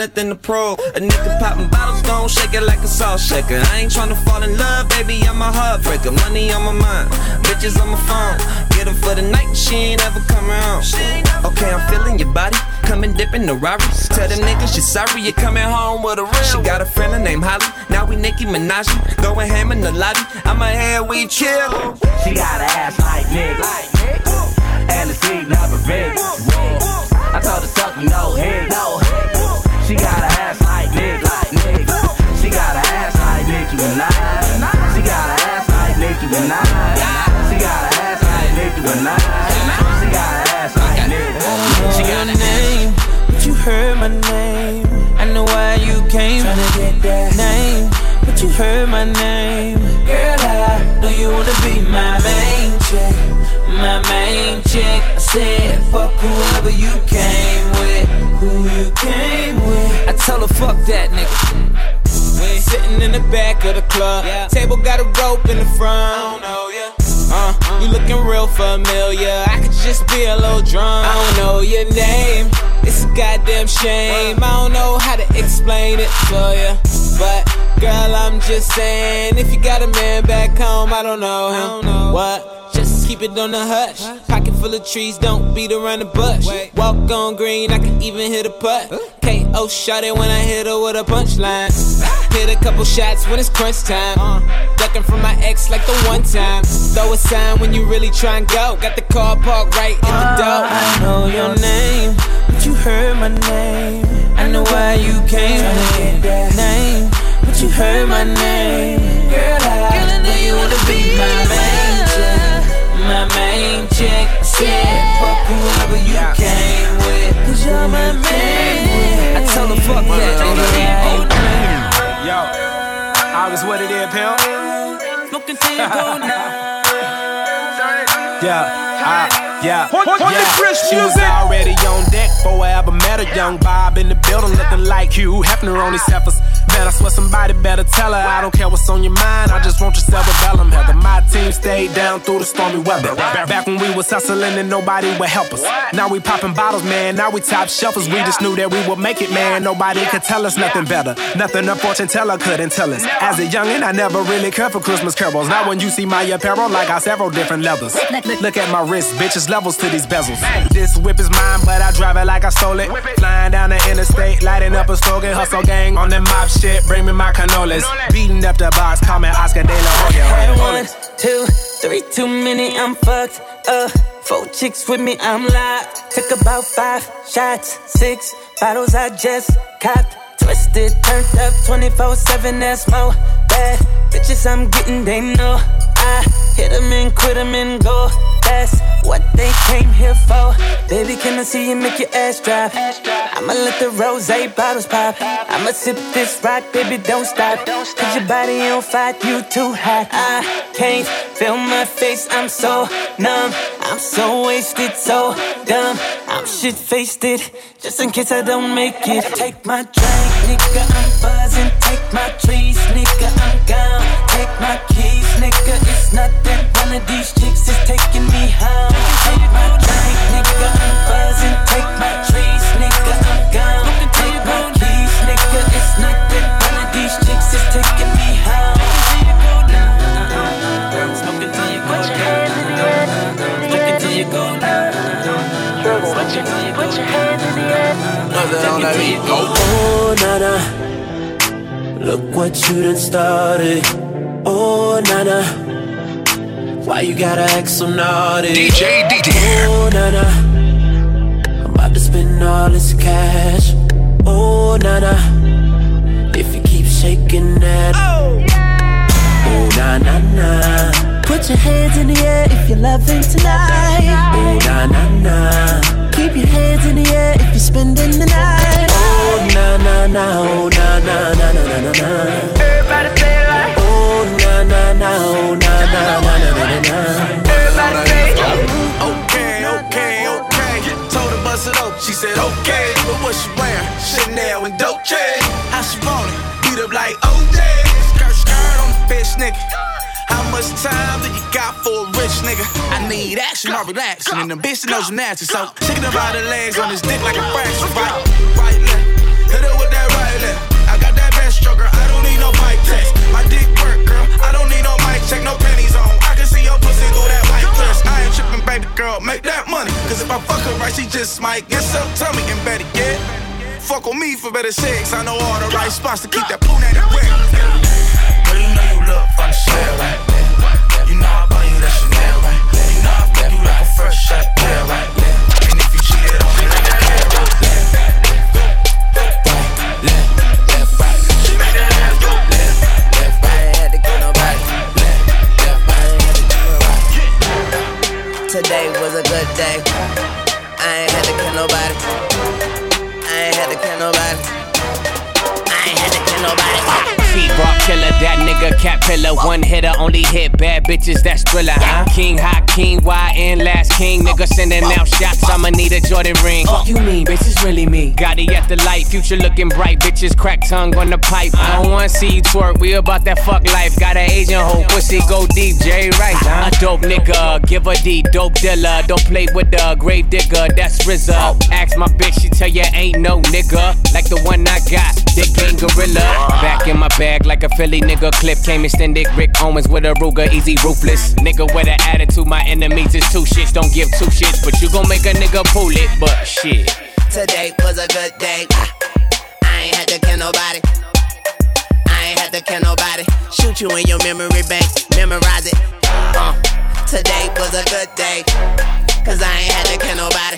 nothing to prove. A nigga popping bottles, gon' shake it like a salt shaker. I ain't tryna fall in love, baby, I'm a heartbreaker. Money on my mind, bitches on my phone. Get her for the night, she ain't ever come around. Okay, I'm feeling your body, come and dip in the Rari. Tell them niggas you sorry, you coming home with a real. She got a friend named Holly, now we Nicki Minaj. Going ham in the lobby, I'm a head, we chill. She got an ass like Nick. And the seat never big. I told her suck me no head. No. Nicki Minaj. She got an ass like Nicki Minaj. She got an ass like Nicki. She got a name, but you heard my name. I know why you came. Tryna get that name, but you heard my name. Girl, I know you wanna be my main chick, my main chick. I said, fuck whoever you came with, who you came with. I tell her, fuck that nigga. Sitting in the back of the club, Yeah. table got a rope in the front. I don't know ya. Uh, you looking real familiar. I could just be a little drunk. I don't know your name. It's a goddamn shame. I don't know how to explain it to ya. But girl, I'm just saying, if you got a man back home, I don't know him. What? Just keep it on the hush. Pocket full of trees, don't beat around the bush. Walk on green, I can even hit a putt. KO shot it when I hit her with a punchline. Hit a couple shots when it's crunch time. Uh, ducking from my ex like the one time. Throw a sign when you really try and go. Got the car parked right in the door. Uh, I know your name, but you heard my name. I know why you came. Tryna get that name, but you heard my name. Girl, I know you wanna be my main chick, my main chick. Said fuck whoever you came with, cause you're my main. I tell her fuck that nigga. Yo, I was what it is, pimp. Smoking till you go now. Yeah, I, yeah, On- on the yeah. fresh She was already on deck before I ever met her. Young Bob in the building, looking like Hugh Hefner on these heifers. Man, I swear somebody better tell her. I don't care what's on your mind. I just want your cerebellum. Heather, my team stayed down through the stormy weather. Back when we was hustling and nobody would help us. Now we popping bottles, man. Now we top shelfers. We just knew that we would make it, man. Nobody could tell us nothing better. Nothing a fortune teller couldn't tell us. As a youngin', I never really cared for Christmas carols. Now when you see my apparel, I got several different levels. Look at my wrist, bitches levels to these bezels. This whip is mine, but I drive it like I stole it. Flying down the interstate, lighting up a slogan, hustle gang on the mob shit. Bring me my cannolis. Beating up the box, call me Oscar De La Hoya. One, two, three, too many, I'm fucked up. Four chicks with me, I'm live. Took about five shots, six bottles I just copped. Twisted, turned up 24 7, that's more bad. Bitches I'm getting, they know. I hit them and quit them and go. That's what they came here for. Baby, can I see you make your ass drop? I'ma let the rose bottles pop. I'ma sip this rock, baby, don't stop. Cause your body on fire, you too hot. I can't feel my face, I'm so numb. I'm so wasted, so dumb. I'm shit faced it, just in case I don't make it. Take my drink, nigga, I'm buzzing. Take my trees, nigga, I'm gone. Take my keys, nigga, it's nothing. One of these chicks is taking me home. Take my drink, nigga, I'm buzzing. Take my trees, nigga, I'm gone. Take my keys, nigga, it's nothing. One of these chicks is taking me home. Smoking till you go down. Smoking till you go down. Smoking till you go down. Smoking till you go down. Oh, Nana, look what you done started. Oh, Nana, why you gotta act so naughty? DJ DT. Oh, na na. I'm about to spend all this cash. Oh, na na. If you keep shaking that. Oh, yeah. oh na na na. Put your hands in the air if you're loving tonight. Oh, na na na. Keep your hands in the air if you're spending the night. Oh, na na na. Oh, na na na na na na. Everybody say na na na. Oh na na na na na na say. Okay, okay, okay. Told her bust it up, she said okay. But what she wearing? Chanel and Dolce. How she want it? Beat up like OJ. Skirt, skirt on the bitch, nigga. How much time do you got for a rich nigga? I need action, not relaxing. And the bitch knows nasty. So, shaking about the legs on his dick like a fraction. Right, right left. Hit her with that right left. I got that best stroker. I don't need no mic test. My dick tripping, baby girl. Make that money. Cause if I fuck her right, she just might get some tummy and better get. Fuck on me for better sex. I know all the right spots to keep that punani wet. Girl, you know you look fun to share, right? You know I buy you that Chanel, right? You know I fuck you like a fresh shot, yeah, right? Today was a good day. I ain't had to kill nobody. I ain't had to kill nobody. I ain't had to kill nobody. T-Rock killer, that nigga cat pillar. One hitter, only hit bad bitches, that's thriller, huh? King, hot king, YN, last king. Nigga sending out shots, I'ma need a Jordan ring. Fuck you mean, bitch, it's really me. Got it at the light, future looking bright. Bitches crack tongue on the pipe. I don't wanna see you twerk, we about that fuck life. Got an Asian hoe, pussy go deep, Jay Rice, huh? A dope nigga, give a D, dope dealer. Don't play with the grave digger, that's RZA. Ask my bitch, she tell you ain't no nigga. Like the one I got, Dick Gang Gorilla. Back in my bag like a Philly nigga. Clip came extended. Rick Owens with a Ruger, easy ruthless. Nigga with an attitude, my enemies is two shits. Don't give two shits, but you gon' make a nigga pull it. But shit. Today was a good day. I ain't had to kill nobody. I ain't had to kill nobody. Shoot you in your memory bank, memorize it. Uh, today was a good day. Cause I ain't had to kill nobody.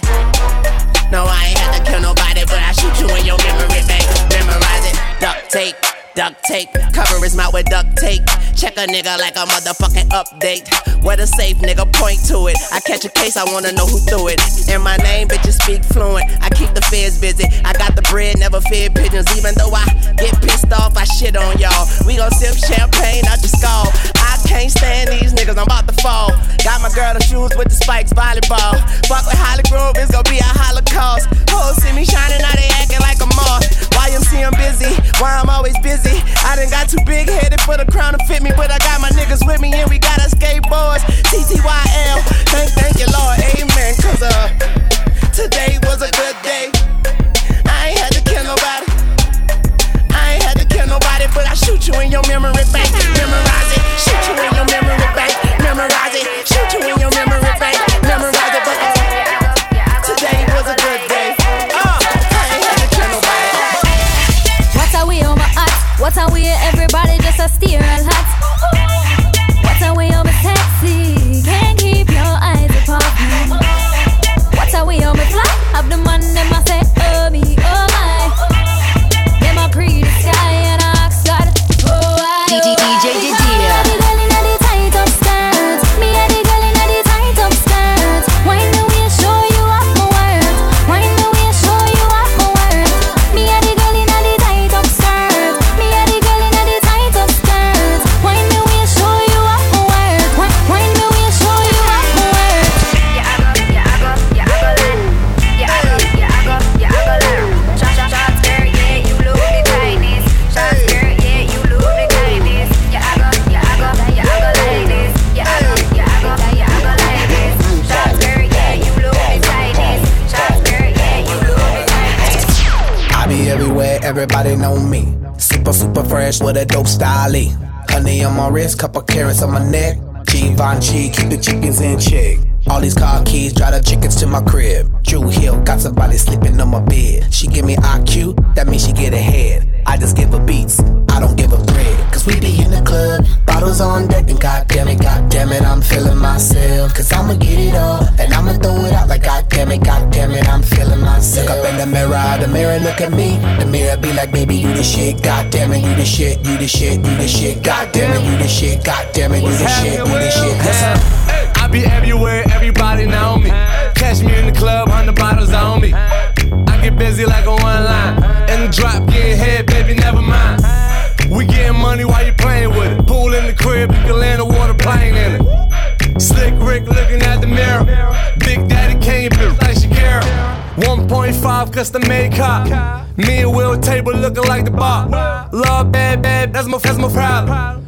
No, I ain't had to kill nobody, but I shoot you in your memory bank, memorize it. Duct tape. Duct tape, cover his mouth with duct tape. Check a nigga like a motherfucking update. Where the safe nigga, point to it. I catch a case, I wanna know who threw it. And my name, bitches speak fluent. I keep the feds busy. I got the bread, never fear pigeons. Even though I get pissed off, I shit on y'all. We gon' sip champagne out the skull. I can't stand these niggas, I'm about to fall. Got my girl the shoes with the spikes, volleyball. Fuck with Hollygrove, it's gon' be a holocaust. Hoes see me shining, now they acting like a moth. YMC, I'm busy. Why I'm always busy. I done got too big headed for the crown to fit me, but I got my niggas with me and we got our skateboards. TTYL, thank, thank you, Lord, amen. Cause uh, today was a good day. I ain't had to kill nobody. I ain't had to kill nobody, but I shoot you in your memory bank. Memorize it. Shoot you in your memory bank. Memorize it. Shoot you in your memory everybody just with a dope style. Honey on my wrist, couple carrots on my neck. Givenchy, keep the chickens in check. All these car keys, drive the chickens to my crib. Drew Hill, got somebody sleeping on my bed. She give me IQ, that means she get ahead. I just give her beats, I don't give her bread. Cause we be in the club, bottles on deck, and goddamn it, goddamn it, I'm feeling myself. Cause I'ma get it all, and I'ma throw it out like goddamn it, goddamn it, I'm feeling myself. Look up in the mirror, the mirror look at me. The mirror be like, baby, you the shit. God damn it, you the shit, you the shit, you the shit. God damn it, you the shit. God damn it, you the shit, you the shit. Yes, sir. I be everywhere, everybody know me. Catch me in the club, hundred bottles on me. I get busy like a one line. In the drop, getting head, baby, never mind. We getting money while you playing with it. Pool in the crib, you can land a water plane in it. Slick Rick looking at the mirror. Big Daddy Kane built like Shakira. 1.5 custom made car. Me and Will table looking like the bar. Love bad, bad, that's my, that's my problem.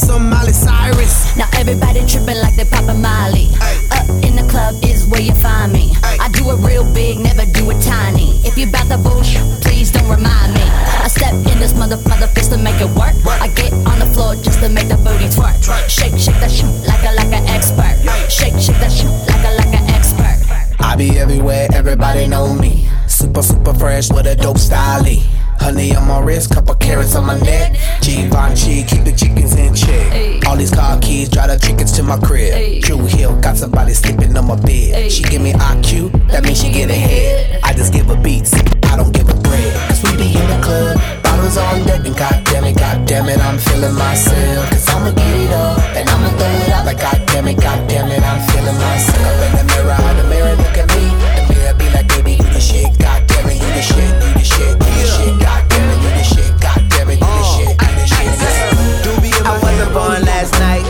some Miley Cyrus. Now everybody tripping like they poppin' Molly. Up in the club is where you find me. I do it real big, never do it tiny. If you bout the bullshit, please don't remind me. I step in this mother mother fist to make it work. I get on the floor just to make the booty twerk. Shake, shake that shit like a like an expert. Shake, shake that shit like a like an expert. I be everywhere, everybody know me. Super, super fresh with a dope style. Honey on my wrist, couple carrots on my neck. Givenchy, keep the chickens in check. All these car keys, drive the chickens to my crib. True Hill, got somebody sleeping on my bed. She give me IQ, that means she get ahead. I just give her beats, I don't give a bread. Cause we be in the club, bottles on deck, and goddamn it, goddamn it, I'm feeling myself. Cause I'ma get it up, and I'ma throw it out like goddamn it, goddamn it, I'm feeling myself. Up in the mirror, the mirror look at me. The shit, you the shit, it, you last night.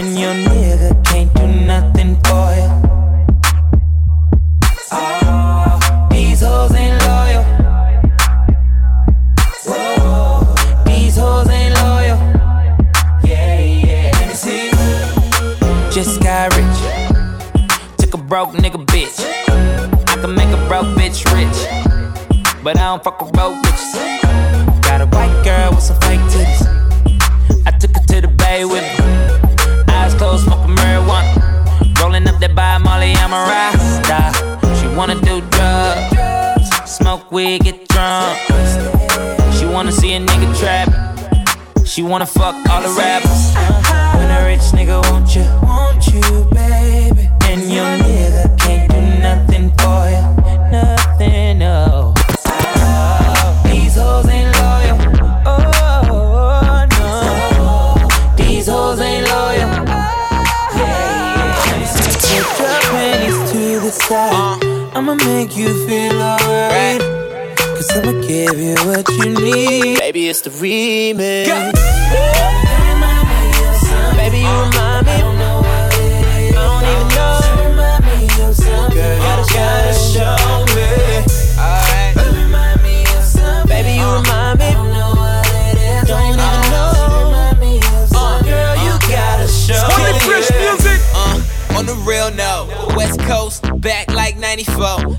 and your nigga can't do nothing for you. Oh, these hoes ain't loyal. Whoa, these hoes ain't loyal. Yeah, yeah. Let me see. Just got rich. Took a broke nigga bitch. I can make a broke bitch rich. But I don't fuck with broke bitches. Smoke weed, get drunk. She wanna see a nigga trap. She wanna fuck all the rappers. When a rich nigga want you, want you, baby. And your nigga can't do nothing for you, nothing, no. Oh, These hoes ain't loyal. Oh, no. These hoes ain't loyal. Put your panties to the side. Uh. I'ma make you feel alright. Cause I'ma give you what you need. Baby, it's the remix. Baby, you remind me. I don't know what it is. I don't even know. You remind me of something. Girl, you gotta, gotta show me. Alright. Remind me of something. Baby, you remind me. I don't know what it is. Don't even know. You remind me of something. Girl, you gotta show me. Uh, on the real note, West Coast, back like 94.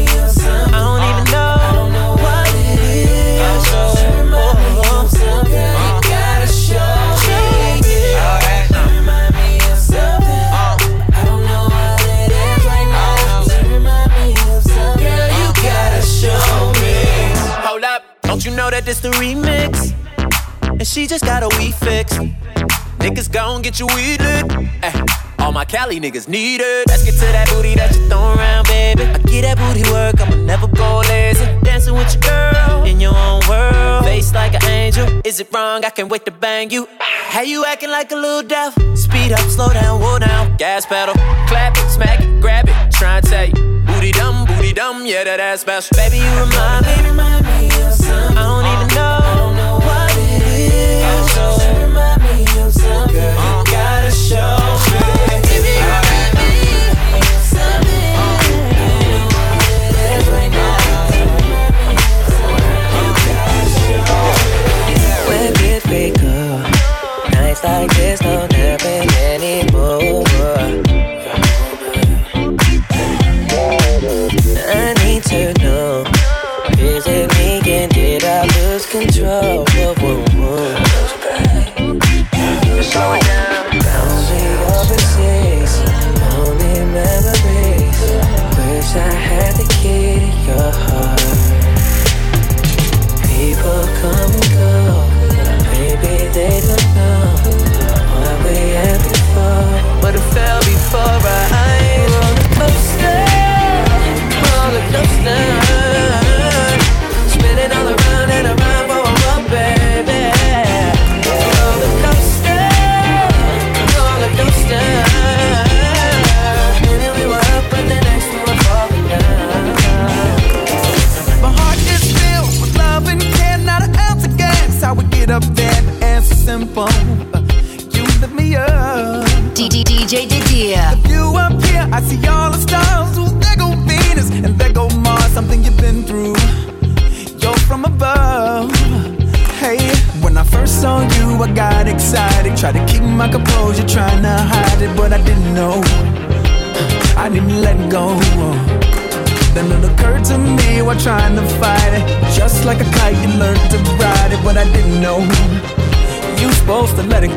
you eat it. Ay, all my Cali niggas need it. Let's get to that booty that you throw around, baby. I get that booty work, I'ma never go lazy. Dancing with your girl in your own world. Face like an angel. Is it wrong? I can't wait to bang you. How you acting like a little deaf? Speed up, slow down, whoa down. Gas pedal, clap it, smack it, grab it. Try and take. Booty dumb, booty dumb, yeah, that ass special. Baby, you remind me. like this, though.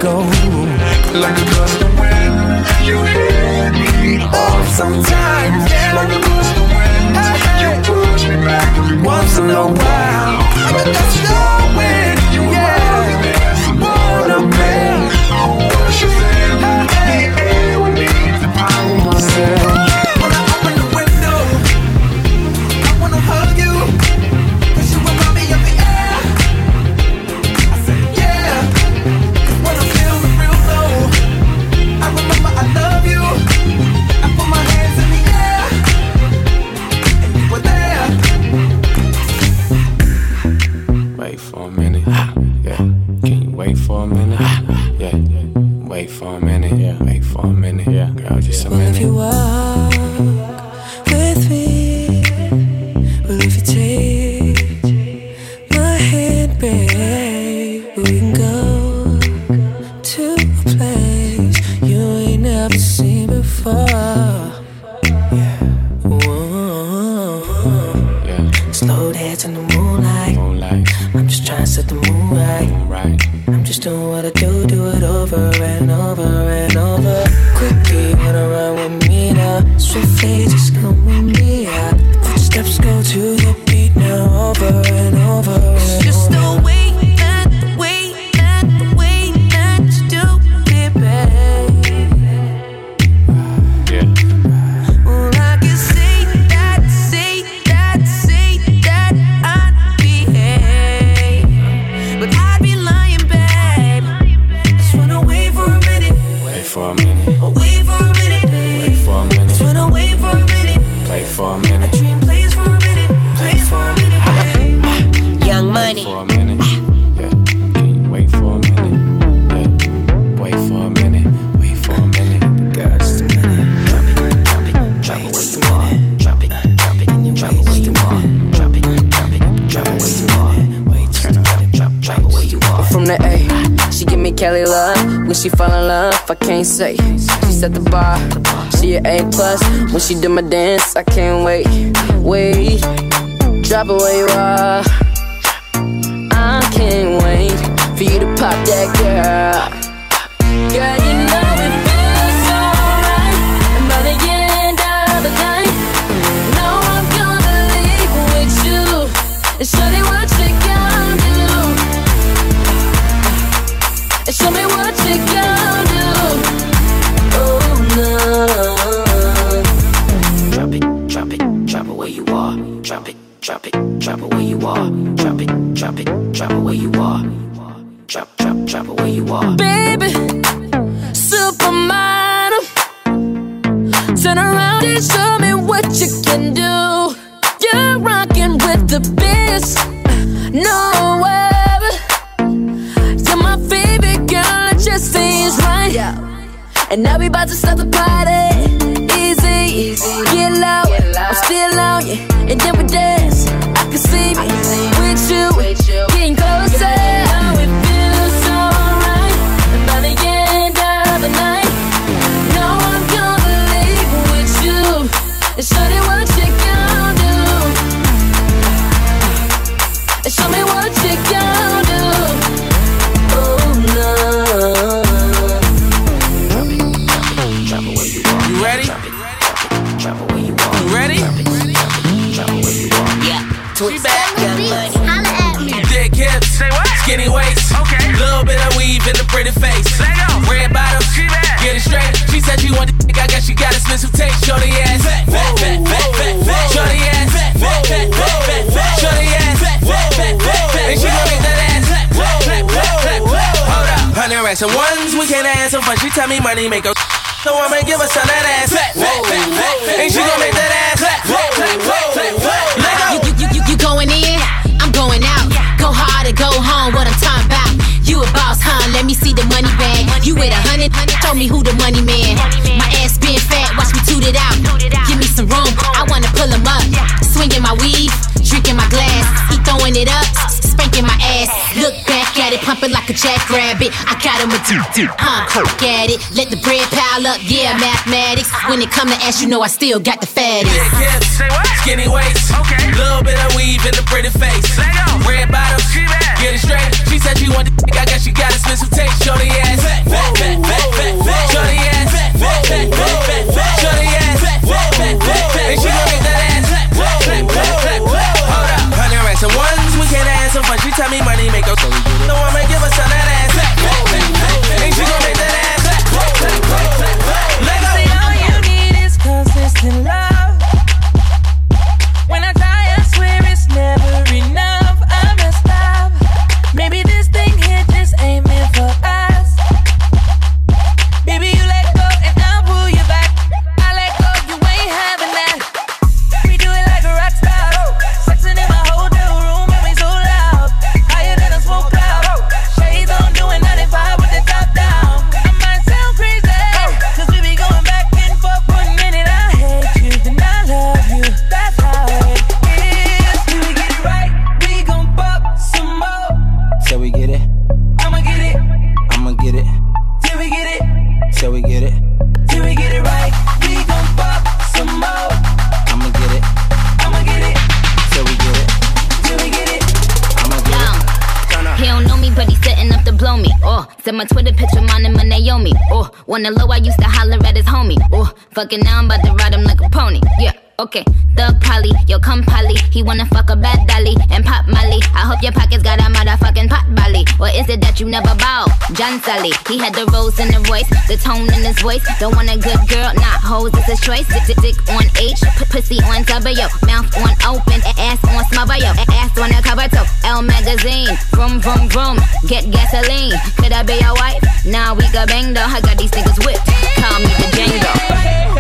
like a girl. moonlight. I'm just trying to set the mood right. I'm just doing what I do, do it over and over and over. Quickly, wanna run with me now. Swiftly, just come with me. Out. Footsteps go to the at the bar. She an A plus. When she do my dance, I can't wait, wait. Drop it where you are. I can't wait for you to pop that girl. Girl, And show me what you can do. You're rocking with the best. No other. You're my favorite girl. It just seems right. And now we about to start the party. Easy, easy. Get low. I'm still on you. And then we dance. I can see me wanted to I guess she got expensive taste. Shorty ass, fat, fat, fat, fat, fat, fat. Shorty ass, fat, fat, fat, fat, fat, fat. Shorty ass, fat, fat, fat, fat, fat. And she gon' make that ass clap, clap, clap, clap, clap, clap. Hold up, hundred racks and ones. We can't some fun. She tell me money make her. So I'ma give her some that ass fat, fat, fat, fat, fat. And she gon' make that ass clap, clap, clap, clap, clap, clap. You, you, you, you going in, I'm going out. Go hard or go home, what I'm talking about. You a boss, huh? Let me see the money bag. You with a hundred, show me who the money man. My ass toot it out. Give me some room, I wanna pull him up. Swinging my weave, drinking my glass. He throwing it up, spanking my ass. Look back at it, pumping like a jackrabbit. I got him a two, huh? Look at it, let the bread pile up. Yeah, mathematics. When it come to ass, you know I still got the fattest. Thick hips, skinny waist. Okay. Little bit of weave in the pretty face. Red bottoms, get it straight. She said she wanted Okay, Thug Polly, yo come Polly. He wanna fuck a bad dolly and pop Molly. I hope your pockets got a motherfucking pot belly. Or is it that you never bow? John Sully, he had the rose in the voice, the tone in his voice. Don't want a good girl, not hoes, it's his choice. Dick, dick, dick on H, p- pussy on W, mouth on open, a- ass on smother, yo, a- ass on the cover toe. Elle magazine, vroom vroom vroom, get gasoline. Could I be your wife? Nah, we got bang though. I got these niggas whipped. Call me the Django.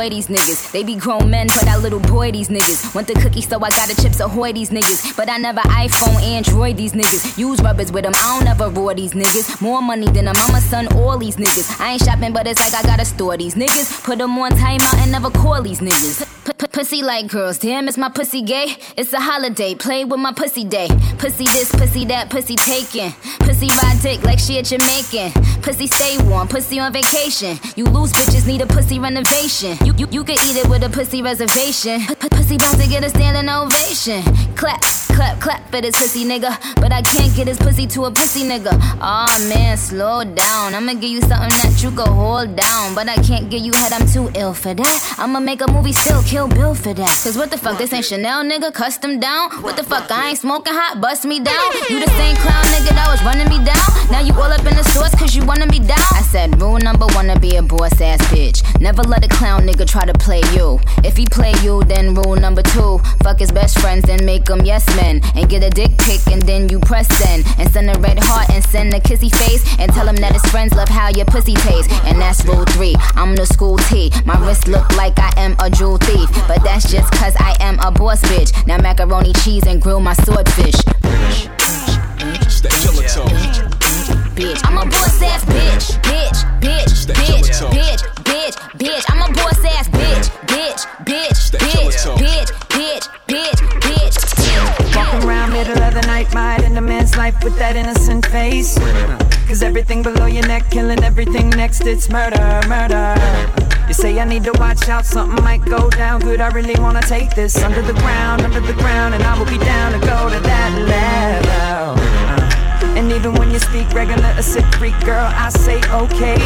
Employ these niggas. They be grown men, but I little boy these niggas. Want the cookie, so I got a chips ahoy these niggas. But I never iPhone, Android these niggas. Use rubbers with them, I don't ever roar these niggas. More money than a mama, son, all these niggas. I ain't shopping, but it's like I gotta store these niggas. Put them on timeout and never call these niggas. P- p- pussy like girls, damn, is my pussy gay? It's a holiday, play with my pussy day. Pussy this, pussy that, pussy taken. Pussy ride dick like she a Jamaican. Pussy stay warm, pussy on vacation. You lose bitches need a pussy renovation. You you, you can eat it with a pussy reservation. P- pussy about to get a standing ovation. Clap. Clap, clap for this pussy nigga. But I can't get his pussy to a pussy nigga. Aw man, slow down. I'ma give you something that you can hold down. But I can't give you head, I'm too ill for that. I'ma make a movie still, kill Bill for that. Cause what the fuck, this ain't Chanel nigga, custom down. What the fuck, I ain't smoking hot, bust me down. You the same clown nigga that was running me down. Now you all up in the stores cause you wanna be down. I said, rule number one to be a boss ass bitch. Never let a clown nigga try to play you. If he play you, then rule number two. Fuck his best friends and make them yes men. And get a dick pic and then you press send. And send a red heart and send a kissy face. And tell him that his friends love how your pussy tastes. And that's rule three. I'm the school T. My wrist look like I am a jewel thief. But that's just cause I am a boss bitch. Now macaroni cheese and grill my swordfish. Stay killer tone. bitch. I'm a boss ass bitch, bitch, bitch, bitch, tone. bitch, bitch, bitch. I'm a boss ass bitch, bitch, bitch, Stay killer bitch, tone. bitch, bitch, bitch, of might in a man's life with that innocent face. Cause everything below your neck, killing everything next, it's murder, murder. You say I need to watch out, something might go down. Good, I really wanna take this under the ground, under the ground, and I will be down to go to that level. Uh, And even when you speak regular, a sick freak girl, I say okay.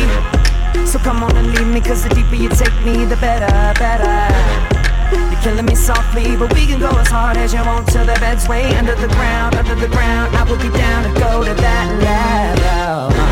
So come on and leave me, cause the deeper you take me, the better, better. You're killing me softly, but we can go as hard as you want till the bed's way under the ground, under the ground. I will be down to go to that level.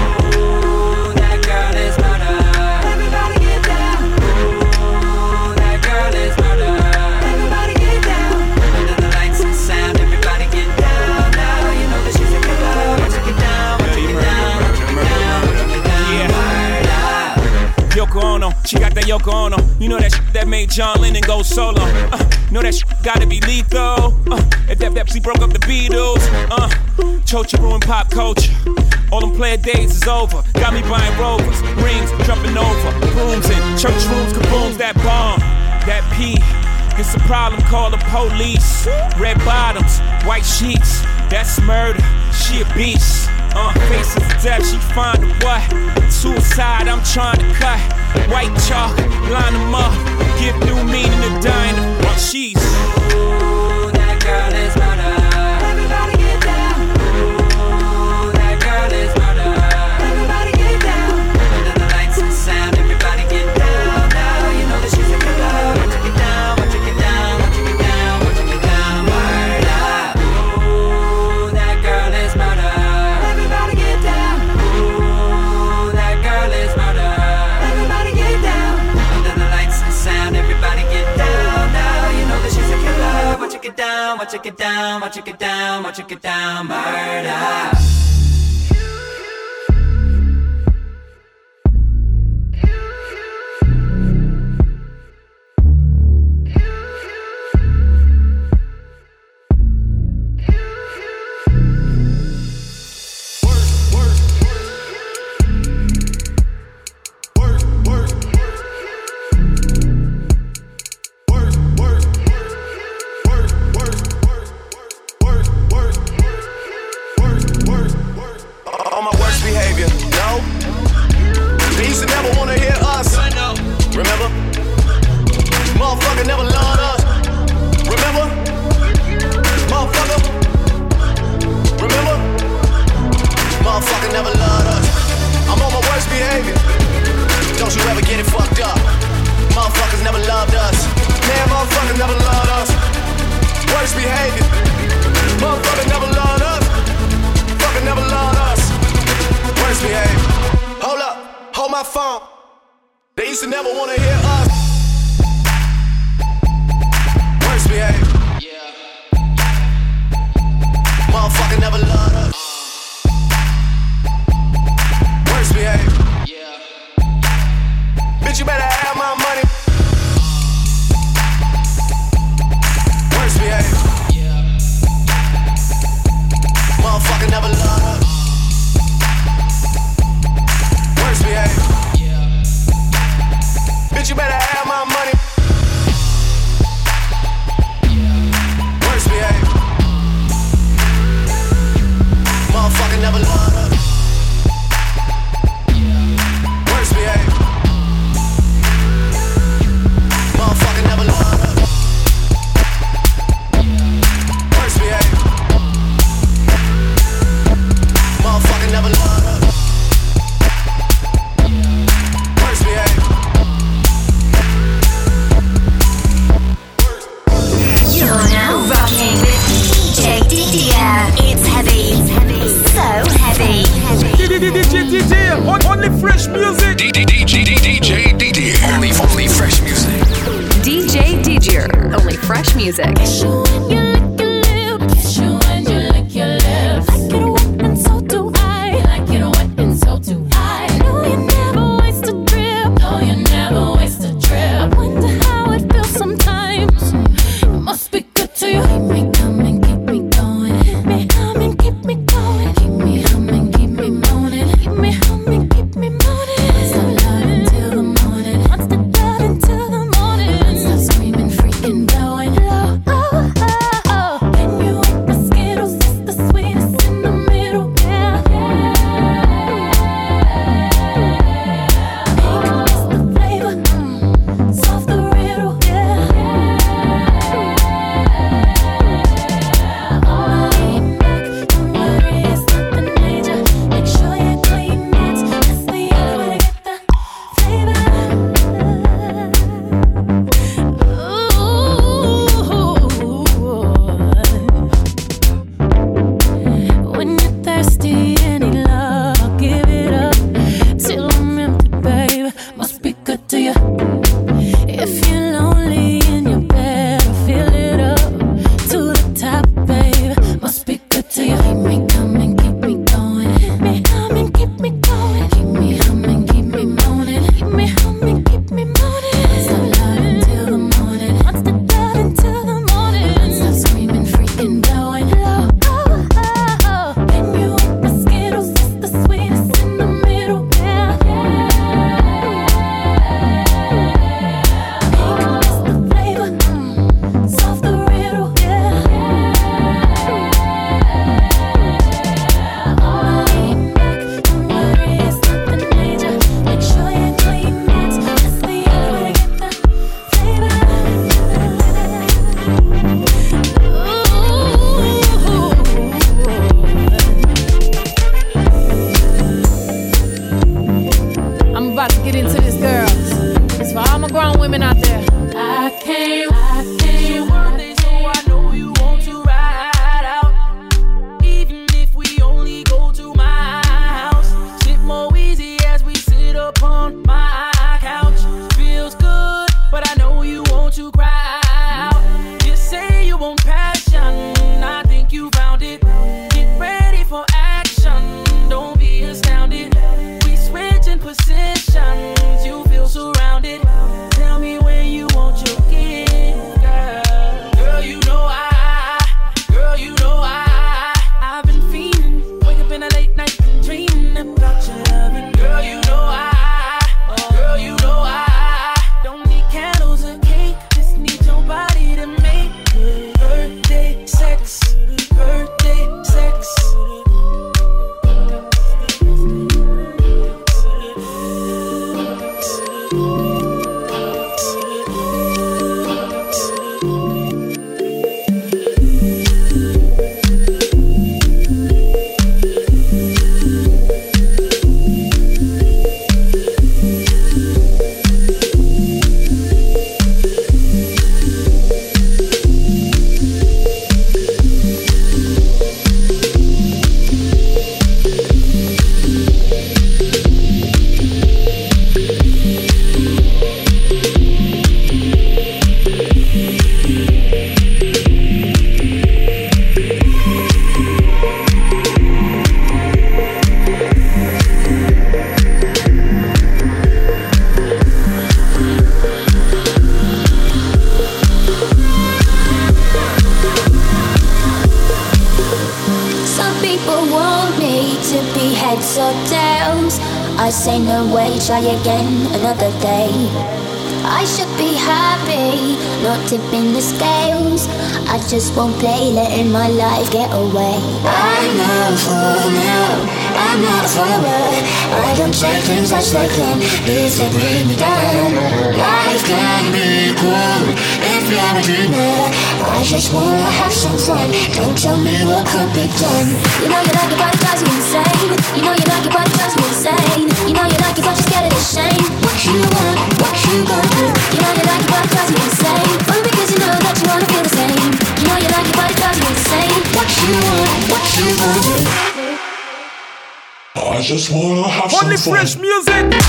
She got that Yoko Ono. You know that that made John Lennon go solo. Uh, know that gotta be lethal. Uh, if that Pepsi broke up the Beatles. Uh, Chocha ruined pop culture. All them player days is over. Got me buying rovers, rings, jumping over, rooms in church rooms, kabooms, that bomb, that P. It's a problem, call the police. Red bottoms, white sheets, that's murder. She a beast. Uh, faces death, she find a what? Suicide, I'm trying to cut. White chalk, line them up. Give new meaning to. Well, she's. Watch it get down, watch it get down, watch it get down, murder. to bring me. Life can be cruel if you're a dreamer. I just wanna have some fun. Don't tell me what could be done. You know you like it, but it drives me insane. You know you like it, but it drives me insane. You know you like it, but you're scared of the shame. What you want, what you gonna do? You know you like it, but it drives me insane. Only because you know that you wanna feel the same. You know you like it, but it drives me insane. What you want, what you gonna do? I just wanna have Only some fun. fresh music.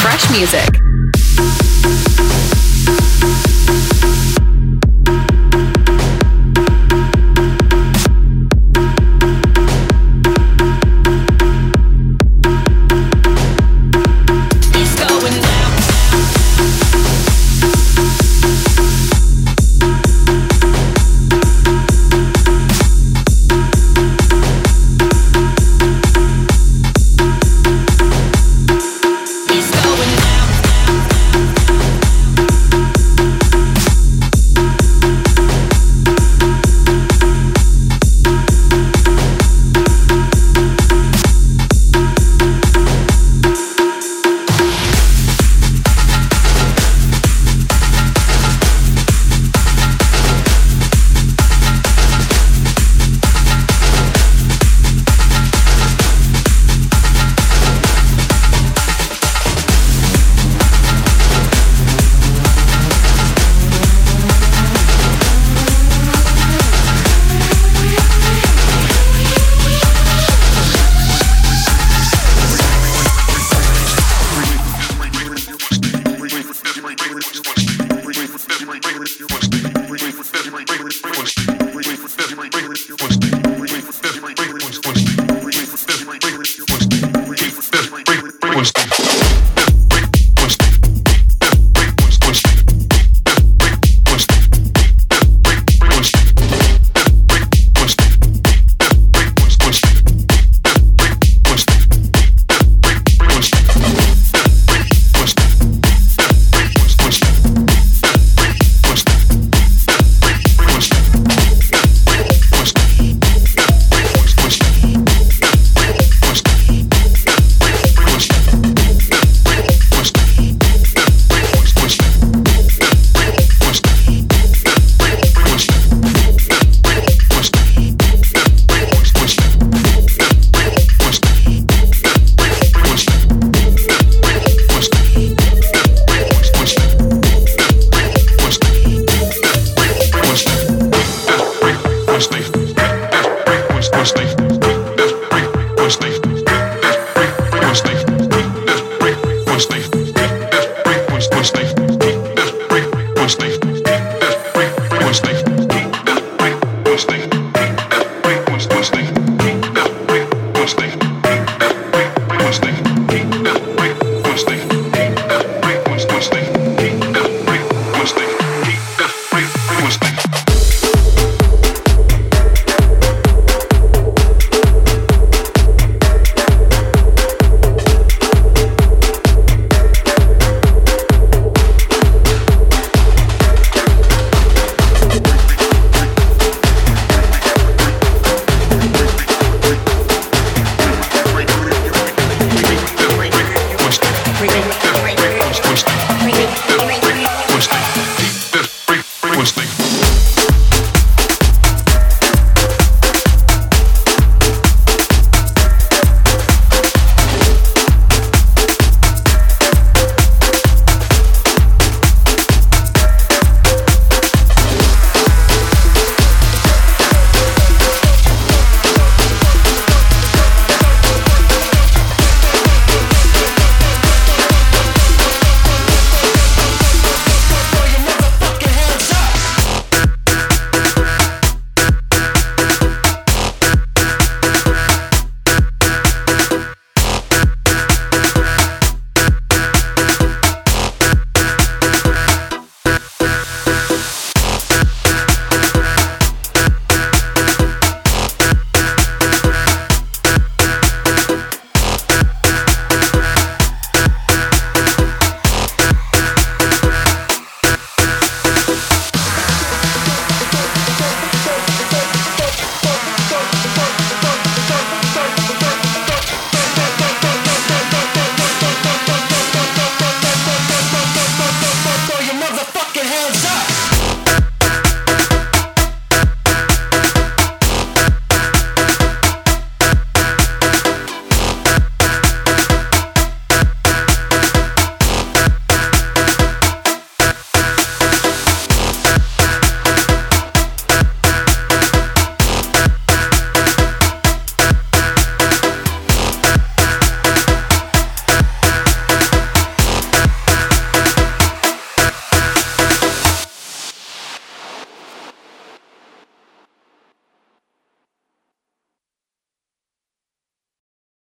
Fresh music.